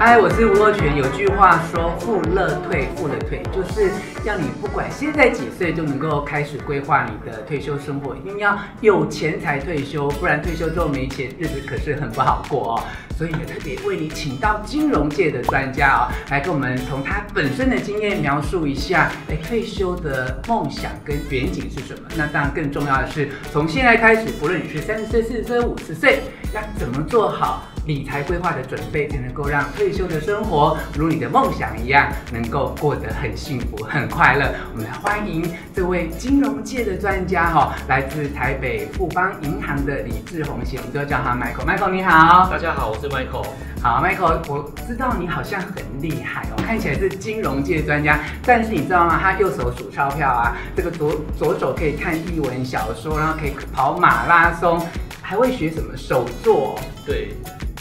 嗨，我是吴若权。有句话说“富乐退，富乐退”，就是要你不管现在几岁，就能够开始规划你的退休生活。一定要有钱才退休，不然退休之后没钱，日子可是很不好过哦。所以也特别为你请到金融界的专家哦，来跟我们从他本身的经验描述一下，哎，退休的梦想跟远景是什么？那当然更重要的是，从现在开始，不论你是三十岁、四十岁、五十岁，要怎么做好？理财规划的准备，才能够让退休的生活如你的梦想一样，能够过得很幸福、很快乐。我们来欢迎这位金融界的专家哈，来自台北富邦银行的李志宏先生，我们都叫他 Michael。Michael 你好，大家好，我是 Michael。好，Michael，我知道你好像很厉害哦，看起来是金融界专家，但是你知道吗？他右手数钞票啊，这个左左手可以看艺文小说，然后可以跑马拉松，还会学什么手作？对。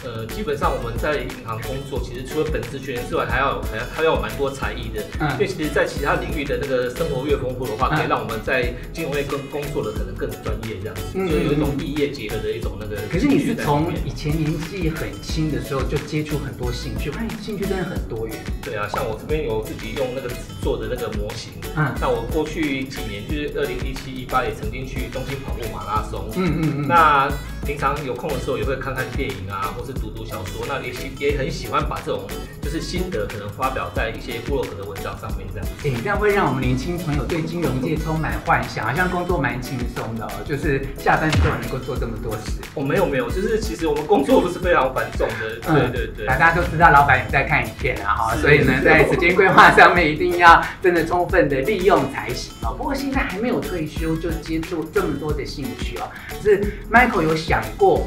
呃，基本上我们在银行工作，其实除了本职学员之外，还要还要还要有蛮多才艺的。嗯，因为其实，在其他领域的那个生活越丰富的话，可以让我们在金融业更工作的可能更专业这样子。嗯，就有一种异业结合的一种那个。可是你是从以前年纪很轻的时候就接触很多兴趣，发现兴趣真的很多元。对啊，像我这边有自己用那个纸做的那个模型。嗯，那我过去几年就是二零一七一八也曾经去东京跑过马拉松。嗯嗯嗯。那平常有空的时候也会看看电影啊，或是读读小说。那也喜也很喜欢把这种就是心得可能发表在一些部落格的文章上面这样。哎、欸，这样会让我们年轻朋友对金融界充满幻想，好像工作蛮轻松的哦，就是下班之后能够做这么多事。哦，没有没有，就是其实我们工作不是非常繁重的。对对对。大家都知道老板也在看影片啊哈，所以呢，在时间规划上面一定要真的充分的利用才行哦。不过现在还没有退休就接触这么多的兴趣哦，是 Michael 有想过，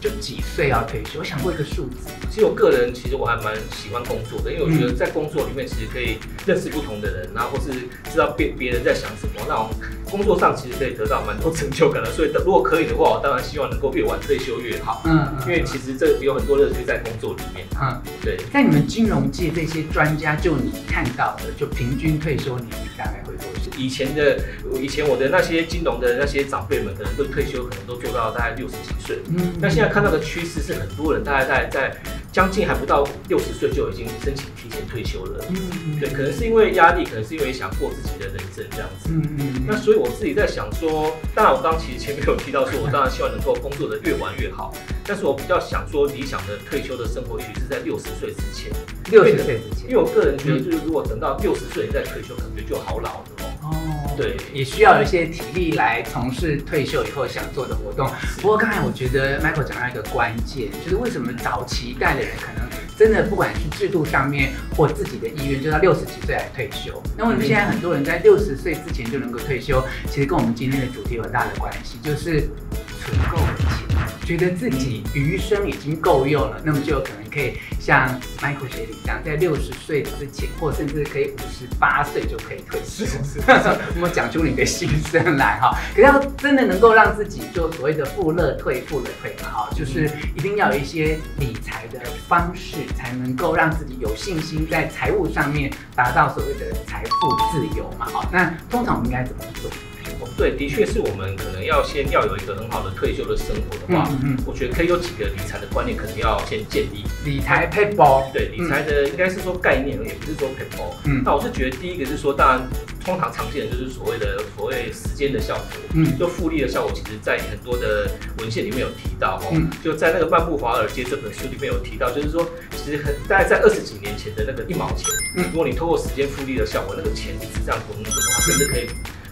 就几岁要退休？我想过一个数字。其实我个人，其实我还蛮喜欢工作的，因为我觉得在工作里面，其实可以认识不同的人，然后或是知道别别人在想什么。那种工作上其实可以得到蛮多 成就感的。所以，如果可以的话，我当然希望能够越晚退休越好。嗯，因为其实这有很多乐趣在工作里面。嗯，对。在你们金融界这些专家，就你看到的，就平均退休年龄大概会多少？以前的，以前我的那些金融的那些长辈们，可能都退休，可能都做到大概六十几岁。嗯，那现在看到的趋势是，很多人大概在在将近还不到六十岁就已经申请提前退休了。嗯，对，可能是因为压力，可能是因为想过自己的人生这样子。嗯嗯。那所以我自己在想说，当然我刚刚其实前面有提到说，我当然希望能够工作的越晚越好，但是我比较想说，理想的退休的生活也许是在六十岁之前。六十岁之前，因为我个人觉得，就是如果等到六十岁再退休，感觉就好老了对，也需要有一些体力来从事退休以后想做的活动。不过刚才我觉得 Michael 讲到一个关键，就是为什么早期一代的人可能真的不管是制度上面或自己的意愿，就到六十几岁来退休。那为什么现在很多人在六十岁之前就能够退休？其实跟我们今天的主题有很大的关系，就是存够了钱，觉得自己余生已经够用了，那么就有可能。可以像 Michael 学理这样，在六十岁之前，或甚至可以五十八岁就可以退休。是是，我们讲出你的心声来哈。可是要真的能够让自己就所谓的富乐退，富乐退嘛哈，就是一定要有一些理财的方式，才能够让自己有信心在财务上面达到所谓的财富自由嘛哈。那通常我们应该怎么做？对，的确是我们可能要先要有一个很好的退休的生活的话，嗯嗯，我觉得可以有几个理财的观念，可能要先建立。理财撇步，对，理财的应该是说概念，也不是说撇步。嗯，那我是觉得第一个是说，当然通常常见的就是所谓的所谓时间的效果，嗯，就复利的效果，其实在很多的文献里面有提到哦，嗯，就在那个《漫步华尔街》这本书里面有提到，就是说其实很大概在二十几年前的那个一毛钱，嗯，如果你透过时间复利的效果，那个钱一直这样滚滚的话，甚至可以。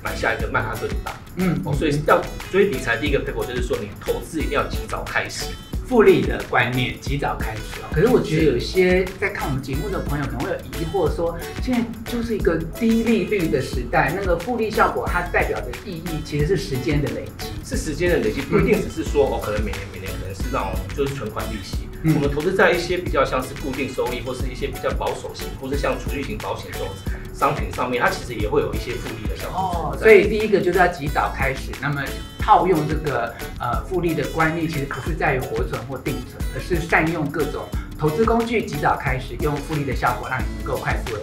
买下一个曼哈顿大，嗯，哦，所以要所以理财第一个 paper 就是说，你投资一定要及早开始，复利的观念及早开始。可是我觉得有一些在看我们节目的朋友可能会有疑惑，说现在就是一个低利率的时代，那个复利效果它代表的意义其实是时间的累积，是时间的累积，不一定只是说哦，可能每年每年可能是那种就是存款利息。我们投资在一些比较像是固定收益，或是一些比较保守型，或是像储蓄型保险这种。商品上面，它其实也会有一些复利的效果。哦，所以第一个就是要及早开始，那么套用这个呃复利的观念，其实不是在于活存或定存，而是善用各种投资工具，及早开始用复利的效果，让你能够快速的。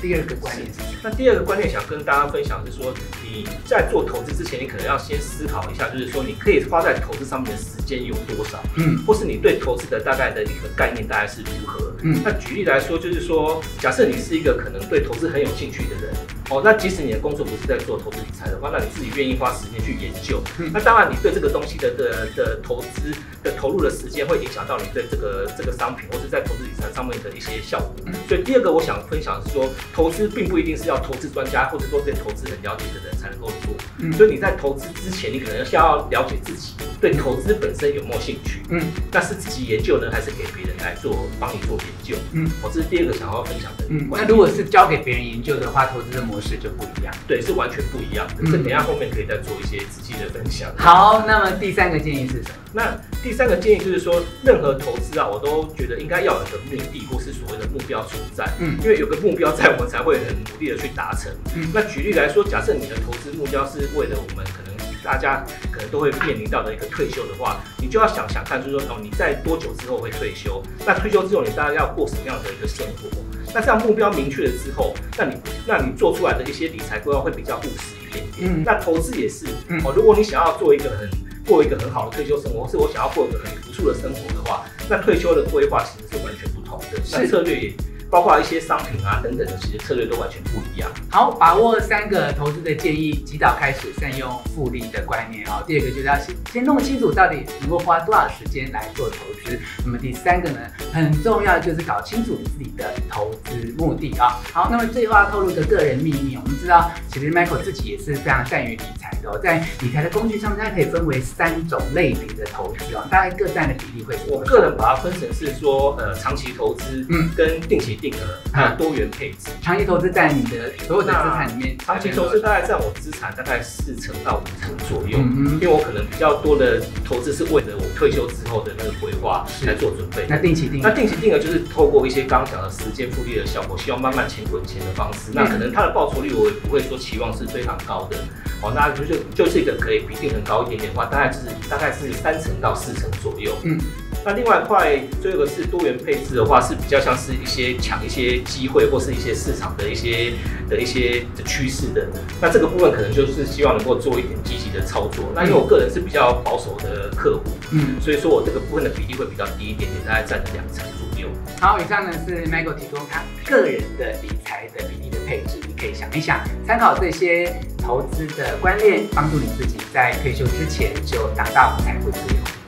第二个观念。是，那第二个观念想跟大家分享是说，你在做投资之前，你可能要先思考一下，就是说你可以花在投资上面的时间有多少，嗯，或是你对投资的大概的一个概念大概是如何，嗯，那举例来说，就是说，假设你是一个可能对投资很有兴趣的人。哦，那即使你的工作不是在做投资理财的话，那你自己愿意花时间去研究，嗯、那当然你对这个东西的的的投资的投入的时间会影响到你对这个这个商品或是在投资理财上面的一些效果。嗯、所以第二个我想分享的是说，投资并不一定是要投资专家或者说对投资很了解的人才能够做。嗯，所以你在投资之前，你可能先要了解自己对投资本身有没有兴趣。嗯，那是自己研究呢，还是给别人来做帮你做研究？嗯，我这是第二个想要分享的。嗯，那如果是交给别人研究的话，投资的模式。是就不一样，对，是完全不一样的。这、嗯、等一下后面可以再做一些仔细的分享。好，那么第三个建议是什么？那第三个建议就是说，任何投资啊，我都觉得应该要有个目的，或是所谓的目标存在。嗯，因为有个目标在，我们才会很努力的去达成。嗯，那举例来说，假设你的投资目标是为了我们可能大家可能都会面临到的一个退休的话，你就要想想看，就是说哦，你在多久之后会退休？那退休之后，你大概要过什么样的一个生活？那这样目标明确了之后，那你那你做出来的一些理财规划会比较务实一点点。嗯，那投资也是。嗯，哦，如果你想要做一个很过一个很好的退休生活，或是我想要过一个很不错的生活的话，那退休的规划其实是完全不同的。那策略也。包括一些商品啊等等的，其实策略都完全不一样。好，把握三个投资的建议，及早开始，善用复利的观念啊。第二个就是要先先弄清楚到底能够花多少时间来做投资。那么第三个呢，很重要就是搞清楚你自己的投资目的啊。好，那么最后要透露一个个人秘密，我们知道其实 Michael 自己也是非常善于理财的，在理财的工具上面，它可以分为三种类别的投资啊，大概各占的比例会是？我个人把它分成是说，呃，长期投资，嗯，跟定期。定额还有多元配置，长期投资在你的所有的资产里面，长期投资大概占我资产大概四成到五成左右。因为我可能比较多的投资是为了我退休之后的那个规划来做准备。那定期定额，那定期定额就是透过一些刚刚讲的时间复利的效果，希望慢慢钱滚钱的方式。嗯、那可能它的报酬率我也不会说期望是非常高的。哦，那就就就是一个可以比定很高一点点的话，大概是大概是三成到四成左右。嗯。那另外一块，最后一个是多元配置的话，是比较像是一些抢一些机会，或是一些市场的一些的一些的趋势的。那这个部分可能就是希望能够做一点积极的操作。那因为我个人是比较保守的客户，嗯，所以说我这个部分的比例会比较低一点点，大概占两成左右。好，以上呢是 Michael 提供他个人的理财的比配置，你可以想一想，参考这些投资的观念，帮助你自己在退休之前就达到财富自由。